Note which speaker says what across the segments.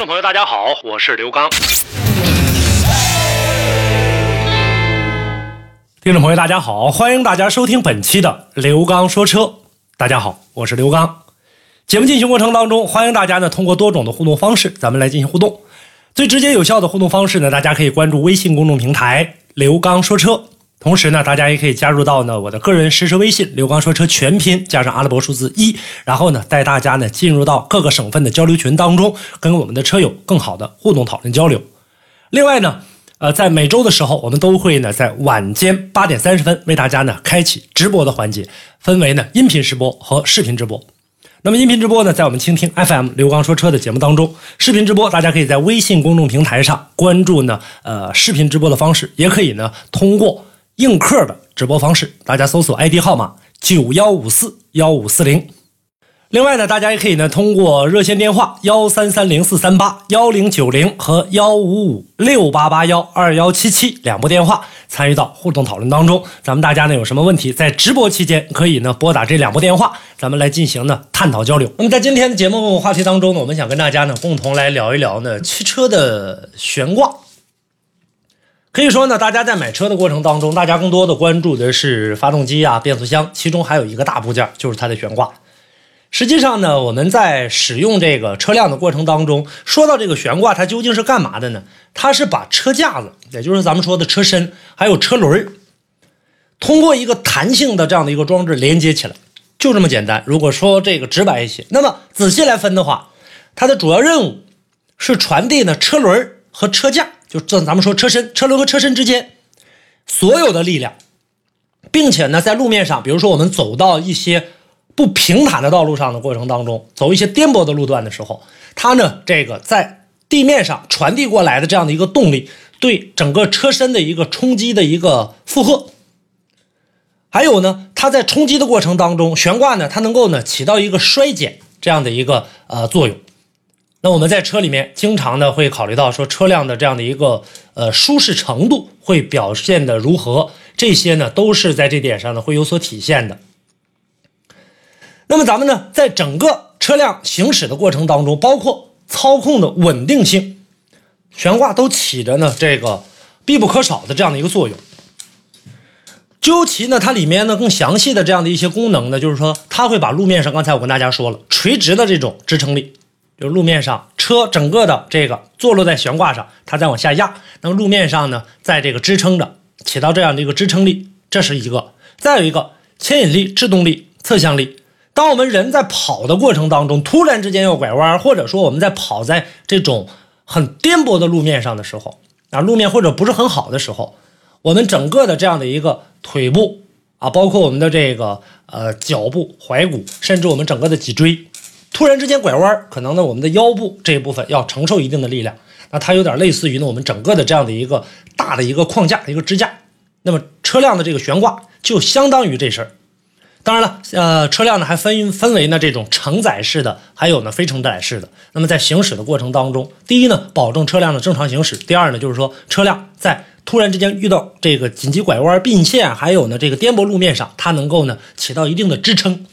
Speaker 1: 听众朋友，大家好，我是刘刚。听众朋友，大家好，欢迎大家收听本期的刘刚说车。大家好，我是刘刚。节目进行过程当中，欢迎大家呢通过多种的互动方式，咱们来进行互动。最直接有效的互动方式呢，大家可以关注微信公众平台“刘刚说车”。同时呢，大家也可以加入到呢我的个人实时微信“刘刚说车”全拼加上阿拉伯数字一，然后呢带大家呢进入到各个省份的交流群当中，跟我们的车友更好的互动讨论交流。另外呢，呃，在每周的时候，我们都会呢在晚间八点三十分为大家呢开启直播的环节，分为呢音频直播和视频直播。那么音频直播呢，在我们倾听 FM 刘刚说车的节目当中；视频直播，大家可以在微信公众平台上关注呢，呃，视频直播的方式，也可以呢通过。映客的直播方式，大家搜索 ID 号码九幺五四幺五四零。另外呢，大家也可以呢通过热线电话幺三三零四三八幺零九零和幺五五六八八幺二幺七七两部电话参与到互动讨论当中。咱们大家呢有什么问题，在直播期间可以呢拨打这两部电话，咱们来进行呢探讨交流。那么在今天的节目话题当中呢，我们想跟大家呢共同来聊一聊呢汽车的悬挂。可以说呢，大家在买车的过程当中，大家更多的关注的是发动机啊、变速箱，其中还有一个大部件就是它的悬挂。实际上呢，我们在使用这个车辆的过程当中，说到这个悬挂，它究竟是干嘛的呢？它是把车架子，也就是咱们说的车身，还有车轮，通过一个弹性的这样的一个装置连接起来，就这么简单。如果说这个直白一些，那么仔细来分的话，它的主要任务是传递呢车轮和车架。就这，咱们说车身、车轮和车身之间所有的力量，并且呢，在路面上，比如说我们走到一些不平坦的道路上的过程当中，走一些颠簸的路段的时候，它呢，这个在地面上传递过来的这样的一个动力，对整个车身的一个冲击的一个负荷，还有呢，它在冲击的过程当中，悬挂呢，它能够呢起到一个衰减这样的一个呃作用。那我们在车里面经常呢会考虑到说车辆的这样的一个呃舒适程度会表现的如何，这些呢都是在这点上呢会有所体现的。那么咱们呢在整个车辆行驶的过程当中，包括操控的稳定性，悬挂都起着呢这个必不可少的这样的一个作用。究其呢它里面呢更详细的这样的一些功能呢，就是说它会把路面上刚才我跟大家说了垂直的这种支撑力。就路面上车整个的这个坐落在悬挂上，它在往下压，那么路面上呢，在这个支撑着，起到这样的一个支撑力，这是一个。再有一个牵引力、制动力、侧向力。当我们人在跑的过程当中，突然之间要拐弯，或者说我们在跑在这种很颠簸的路面上的时候，啊，路面或者不是很好的时候，我们整个的这样的一个腿部啊，包括我们的这个呃脚部、踝骨，甚至我们整个的脊椎。突然之间拐弯，可能呢，我们的腰部这一部分要承受一定的力量，那它有点类似于呢，我们整个的这样的一个大的一个框架、一个支架。那么车辆的这个悬挂就相当于这事儿。当然了，呃，车辆呢还分分为呢这种承载式的，还有呢非承载式的。那么在行驶的过程当中，第一呢，保证车辆的正常行驶；第二呢，就是说车辆在突然之间遇到这个紧急拐弯、并线，还有呢这个颠簸路面上，它能够呢起到一定的支撑。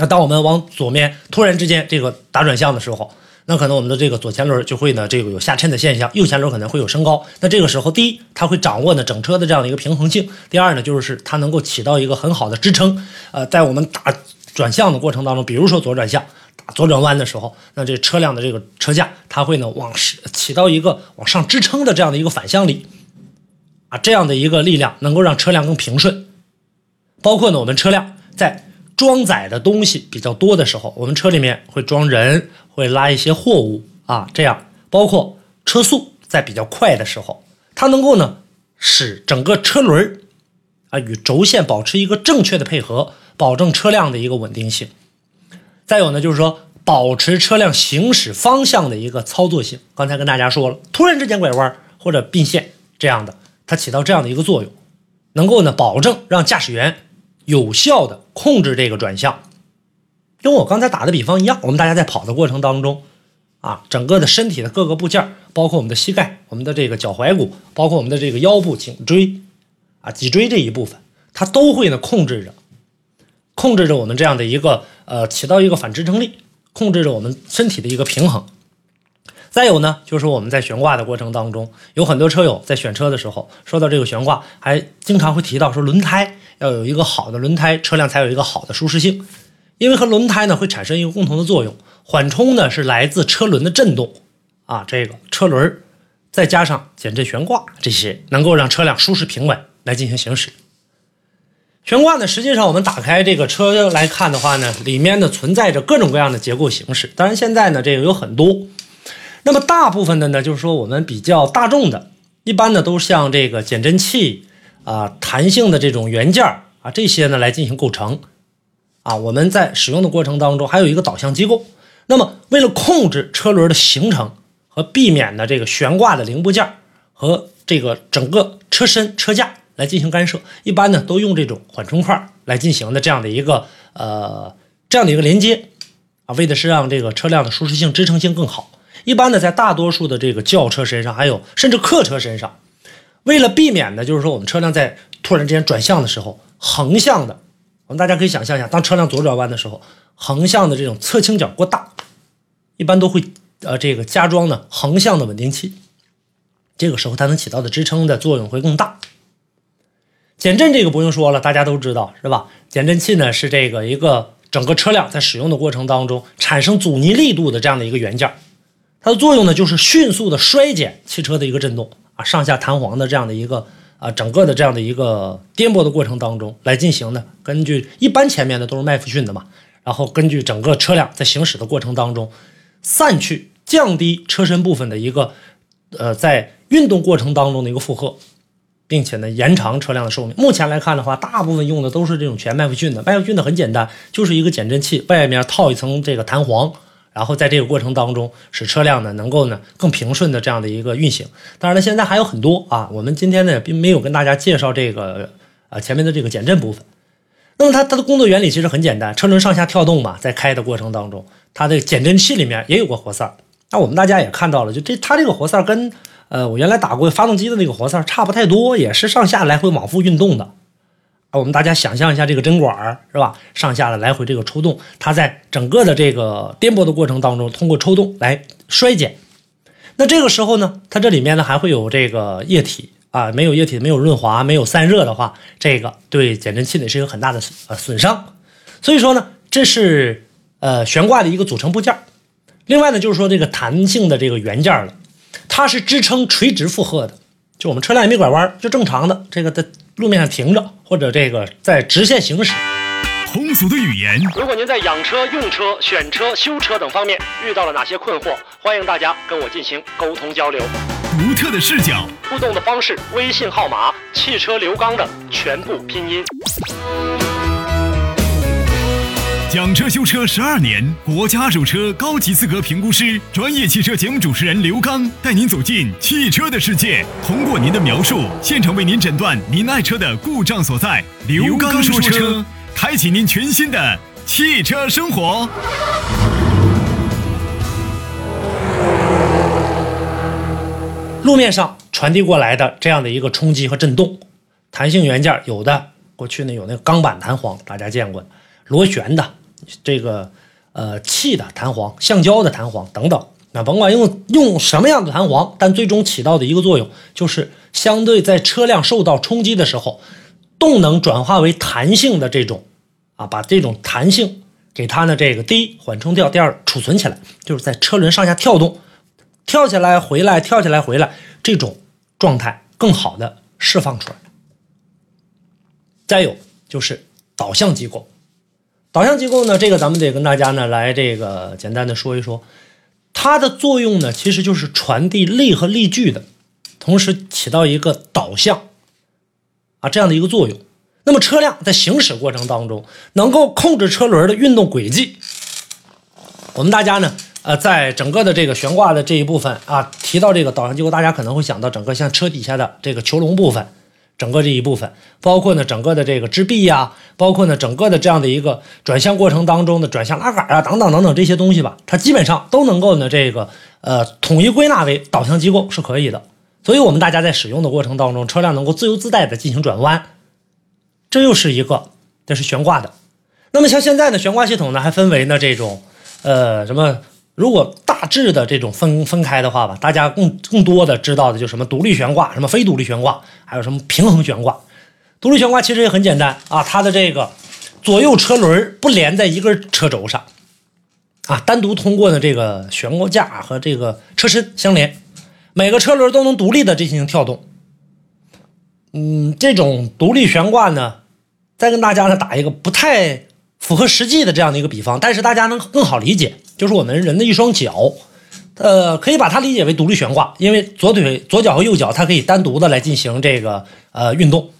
Speaker 1: 那当我们往左面突然之间这个打转向的时候，那可能我们的这个左前轮就会呢这个有下沉的现象，右前轮可能会有升高。那这个时候，第一，它会掌握呢整车的这样的一个平衡性；第二呢，就是它能够起到一个很好的支撑。呃，在我们打转向的过程当中，比如说左转向、打左转弯的时候，那这车辆的这个车架它会呢往起到一个往上支撑的这样的一个反向力啊，这样的一个力量能够让车辆更平顺。包括呢我们车辆在。装载的东西比较多的时候，我们车里面会装人，会拉一些货物啊，这样包括车速在比较快的时候，它能够呢使整个车轮啊与轴线保持一个正确的配合，保证车辆的一个稳定性。再有呢就是说保持车辆行驶方向的一个操作性。刚才跟大家说了，突然之间拐弯或者并线这样的，它起到这样的一个作用，能够呢保证让驾驶员有效的控制这个转向。跟我刚才打的比方一样，我们大家在跑的过程当中，啊，整个的身体的各个部件，包括我们的膝盖、我们的这个脚踝骨，包括我们的这个腰部、颈椎，啊，脊椎这一部分，它都会呢控制着，控制着我们这样的一个呃，起到一个反支撑力，控制着我们身体的一个平衡。再有呢，就是我们在悬挂的过程当中，有很多车友在选车的时候，说到这个悬挂，还经常会提到说轮胎要有一个好的轮胎，车辆才有一个好的舒适性。因为和轮胎呢会产生一个共同的作用，缓冲呢是来自车轮的震动，啊，这个车轮再加上减震悬挂这些，能够让车辆舒适平稳来进行行驶。悬挂呢，实际上我们打开这个车来看的话呢，里面呢存在着各种各样的结构形式。当然现在呢这个有很多，那么大部分的呢就是说我们比较大众的，一般呢都像这个减震器啊、弹性的这种元件啊这些呢来进行构成。啊，我们在使用的过程当中还有一个导向机构。那么，为了控制车轮的行程和避免呢这个悬挂的零部件和这个整个车身车架来进行干涉，一般呢都用这种缓冲块来进行的这样的一个呃这样的一个连接啊，为的是让这个车辆的舒适性、支撑性更好。一般呢，在大多数的这个轿车身上，还有甚至客车身上，为了避免呢，就是说我们车辆在突然之间转向的时候，横向的。我们大家可以想象一下，当车辆左转弯的时候，横向的这种侧倾角过大，一般都会呃这个加装呢横向的稳定器，这个时候它能起到的支撑的作用会更大。减震这个不用说了，大家都知道是吧？减震器呢是这个一个整个车辆在使用的过程当中产生阻尼力度的这样的一个元件，它的作用呢就是迅速的衰减汽车的一个震动啊，上下弹簧的这样的一个。啊，整个的这样的一个颠簸的过程当中来进行的，根据一般前面的都是麦弗逊的嘛，然后根据整个车辆在行驶的过程当中，散去降低车身部分的一个呃在运动过程当中的一个负荷，并且呢延长车辆的寿命。目前来看的话，大部分用的都是这种全麦弗逊的，麦弗逊的很简单，就是一个减震器，外面套一层这个弹簧。然后在这个过程当中，使车辆呢能够呢更平顺的这样的一个运行。当然了，现在还有很多啊，我们今天呢并没有跟大家介绍这个啊前面的这个减震部分。那么它它的工作原理其实很简单，车轮上下跳动嘛，在开的过程当中，它的减震器里面也有个活塞。那我们大家也看到了，就这它这个活塞跟呃我原来打过发动机的那个活塞差不太多，也是上下来回往复运动的。啊，我们大家想象一下这个针管儿是吧？上下的来回这个抽动，它在整个的这个颠簸的过程当中，通过抽动来衰减。那这个时候呢，它这里面呢还会有这个液体啊，没有液体，没有润滑，没有散热的话，这个对减震器呢是一个很大的呃损伤。所以说呢，这是呃悬挂的一个组成部件。另外呢，就是说这个弹性的这个元件了，它是支撑垂直负荷的，就我们车辆也没拐弯，就正常的这个在路面上停着。或者这个在直线行驶，
Speaker 2: 通俗的语言。
Speaker 1: 如果您在养车、用车、选车、修车等方面遇到了哪些困惑，欢迎大家跟我进行沟通交流。
Speaker 2: 独特的视角，
Speaker 1: 互动的方式：微信号码“汽车刘刚”的全部拼音。
Speaker 2: 讲车修车十二年，国家二手车高级资格评估师，专业汽车节目主持人刘刚带您走进汽车的世界，通过您的描述，现场为您诊断您爱车的故障所在。刘刚说车，开启您全新的汽车生活。
Speaker 1: 路面上传递过来的这样的一个冲击和震动，弹性元件有的过去呢有那个钢板弹簧，大家见过，螺旋的。这个呃气的弹簧、橡胶的弹簧等等，那甭管用用什么样的弹簧，但最终起到的一个作用，就是相对在车辆受到冲击的时候，动能转化为弹性的这种啊，把这种弹性给它呢这个第一缓冲掉，第二储存起来，就是在车轮上下跳动，跳起来回来，跳起来回来这种状态更好的释放出来。再有就是导向机构。导向机构呢，这个咱们得跟大家呢来这个简单的说一说，它的作用呢其实就是传递力和力矩的，同时起到一个导向啊这样的一个作用。那么车辆在行驶过程当中，能够控制车轮的运动轨迹，我们大家呢，呃，在整个的这个悬挂的这一部分啊，提到这个导向机构，大家可能会想到整个像车底下的这个球笼部分，整个这一部分，包括呢整个的这个支臂呀，包括呢整个的这样的一个转向过程当中的转向拉杆啊，等等等等这些东西吧，它基本上都能够呢这个呃统一归纳为导向机构是可以的。所以，我们大家在使用的过程当中，车辆能够自由自在的进行转弯，这又是一个这是悬挂的。那么像现在呢悬挂系统呢，还分为呢这种。呃，什么？如果大致的这种分分开的话吧，大家更更多的知道的就什么独立悬挂，什么非独立悬挂，还有什么平衡悬挂。独立悬挂其实也很简单啊，它的这个左右车轮不连在一根车轴上，啊，单独通过的这个悬挂架和这个车身相连，每个车轮都能独立的进行跳动。嗯，这种独立悬挂呢，再跟大家呢打一个不太。符合实际的这样的一个比方，但是大家能更好理解，就是我们人的一双脚，呃，可以把它理解为独立悬挂，因为左腿、左脚和右脚它可以单独的来进行这个呃运动，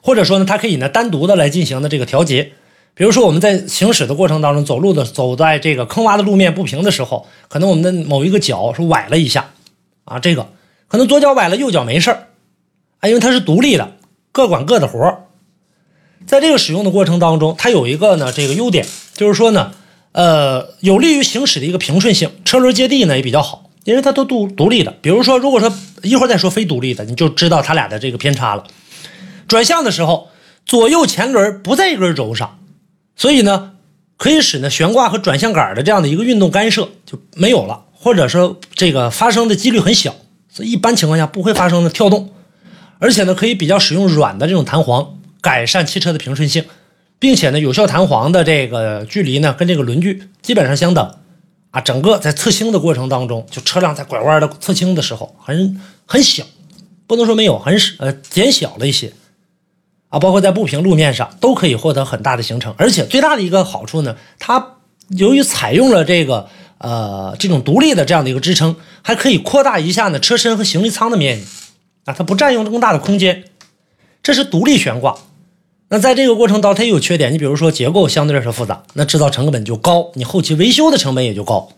Speaker 1: 或者说呢，它可以呢单独的来进行的这个调节。比如说我们在行驶的过程当中，走路的走在这个坑洼的路面不平的时候，可能我们的某一个脚是崴了一下，啊，这个。可能左脚崴了，右脚没事儿，啊，因为它是独立的，各管各的活儿。在这个使用的过程当中，它有一个呢这个优点，就是说呢，呃，有利于行驶的一个平顺性，车轮接地呢也比较好，因为它都独独立的。比如说，如果说一会儿再说非独立的，你就知道它俩的这个偏差了。转向的时候，左右前轮不在一根轴上，所以呢，可以使呢悬挂和转向杆的这样的一个运动干涉就没有了，或者说这个发生的几率很小，所以一般情况下不会发生的跳动，而且呢，可以比较使用软的这种弹簧。改善汽车的平顺性，并且呢，有效弹簧的这个距离呢，跟这个轮距基本上相等，啊，整个在侧倾的过程当中，就车辆在拐弯的侧倾的时候，很很小，不能说没有，很呃减小了一些，啊，包括在不平路面上都可以获得很大的行程，而且最大的一个好处呢，它由于采用了这个呃这种独立的这样的一个支撑，还可以扩大一下呢车身和行李舱的面积，啊，它不占用更大的空间，这是独立悬挂。那在这个过程当中，它也有缺点。你比如说结构相对来说复杂，那制造成本就高，你后期维修的成本也就高。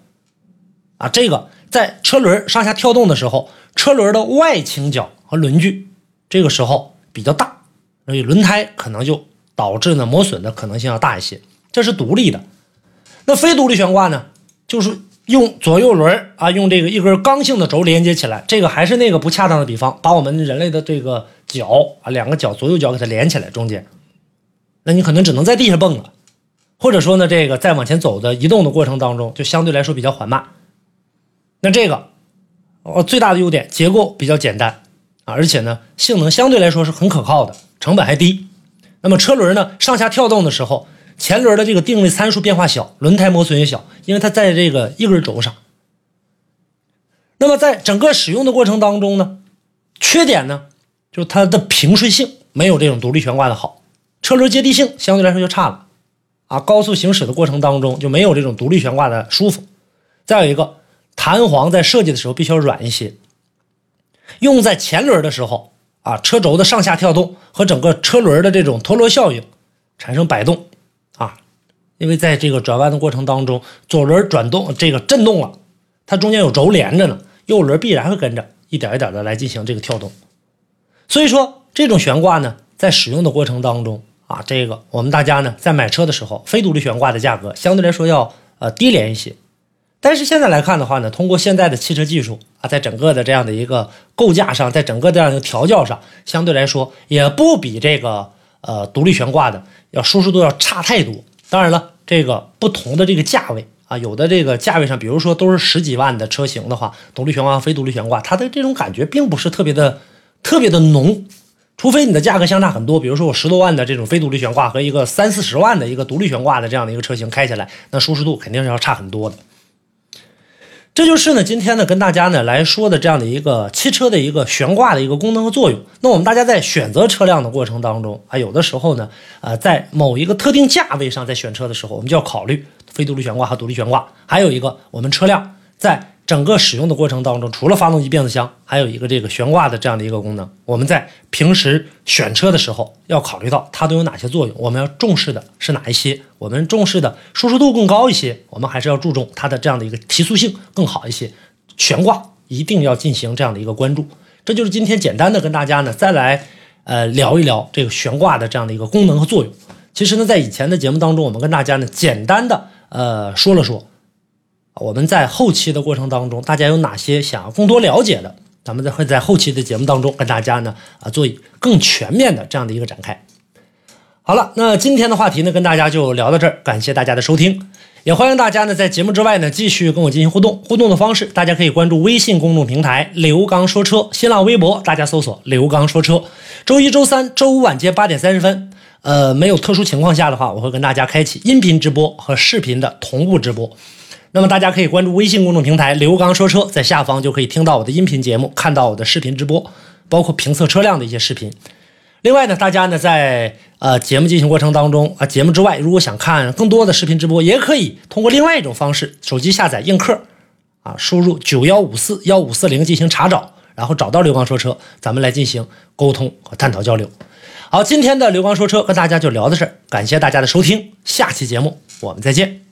Speaker 1: 啊，这个在车轮上下跳动的时候，车轮的外倾角和轮距这个时候比较大，所以轮胎可能就导致呢磨损的可能性要大一些。这是独立的。那非独立悬挂呢，就是用左右轮啊，用这个一根刚性的轴连接起来。这个还是那个不恰当的比方，把我们人类的这个脚啊，两个脚左右脚给它连起来，中间。那你可能只能在地上蹦了，或者说呢，这个在往前走的移动的过程当中，就相对来说比较缓慢。那这个，哦，最大的优点结构比较简单啊，而且呢，性能相对来说是很可靠的，成本还低。那么车轮呢，上下跳动的时候，前轮的这个定位参数变化小，轮胎磨损也小，因为它在这个一根轴上。那么在整个使用的过程当中呢，缺点呢，就是它的平顺性没有这种独立悬挂的好。车轮接地性相对来说就差了，啊，高速行驶的过程当中就没有这种独立悬挂的舒服。再有一个，弹簧在设计的时候必须要软一些，用在前轮的时候，啊，车轴的上下跳动和整个车轮的这种陀螺效应产生摆动，啊，因为在这个转弯的过程当中，左轮转动这个震动了，它中间有轴连着呢，右轮必然会跟着一点一点的来进行这个跳动。所以说这种悬挂呢，在使用的过程当中。啊，这个我们大家呢在买车的时候，非独立悬挂的价格相对来说要呃低廉一些。但是现在来看的话呢，通过现在的汽车技术啊，在整个的这样的一个构架上，在整个这样的调教上，相对来说也不比这个呃独立悬挂的要舒适度要差太多。当然了，这个不同的这个价位啊，有的这个价位上，比如说都是十几万的车型的话，独立悬挂和非独立悬挂，它的这种感觉并不是特别的特别的浓。除非你的价格相差很多，比如说我十多万的这种非独立悬挂和一个三四十万的一个独立悬挂的这样的一个车型开起来，那舒适度肯定是要差很多的。这就是呢，今天呢跟大家呢来说的这样的一个汽车的一个悬挂的一个功能和作用。那我们大家在选择车辆的过程当中啊，有的时候呢，呃，在某一个特定价位上在选车的时候，我们就要考虑非独立悬挂和独立悬挂。还有一个，我们车辆在整个使用的过程当中，除了发动机、变速箱，还有一个这个悬挂的这样的一个功能。我们在平时选车的时候要考虑到它都有哪些作用，我们要重视的是哪一些？我们重视的舒适度更高一些，我们还是要注重它的这样的一个提速性更好一些。悬挂一定要进行这样的一个关注。这就是今天简单的跟大家呢再来呃聊一聊这个悬挂的这样的一个功能和作用。其实呢，在以前的节目当中，我们跟大家呢简单的呃说了说。我们在后期的过程当中，大家有哪些想要更多了解的？咱们在会在后期的节目当中跟大家呢啊做更全面的这样的一个展开。好了，那今天的话题呢跟大家就聊到这儿，感谢大家的收听，也欢迎大家呢在节目之外呢继续跟我进行互动。互动的方式，大家可以关注微信公众平台“刘刚说车”，新浪微博大家搜索“刘刚说车”。周一、周三、周五晚间八点三十分，呃，没有特殊情况下的话，我会跟大家开启音频直播和视频的同步直播。那么大家可以关注微信公众平台“刘刚说车”，在下方就可以听到我的音频节目，看到我的视频直播，包括评测车辆的一些视频。另外呢，大家呢在呃节目进行过程当中啊，节目之外，如果想看更多的视频直播，也可以通过另外一种方式，手机下载映客啊，输入九幺五四幺五四零进行查找，然后找到刘刚说车，咱们来进行沟通和探讨交流。好，今天的刘刚说车跟大家就聊到这儿，感谢大家的收听，下期节目我们再见。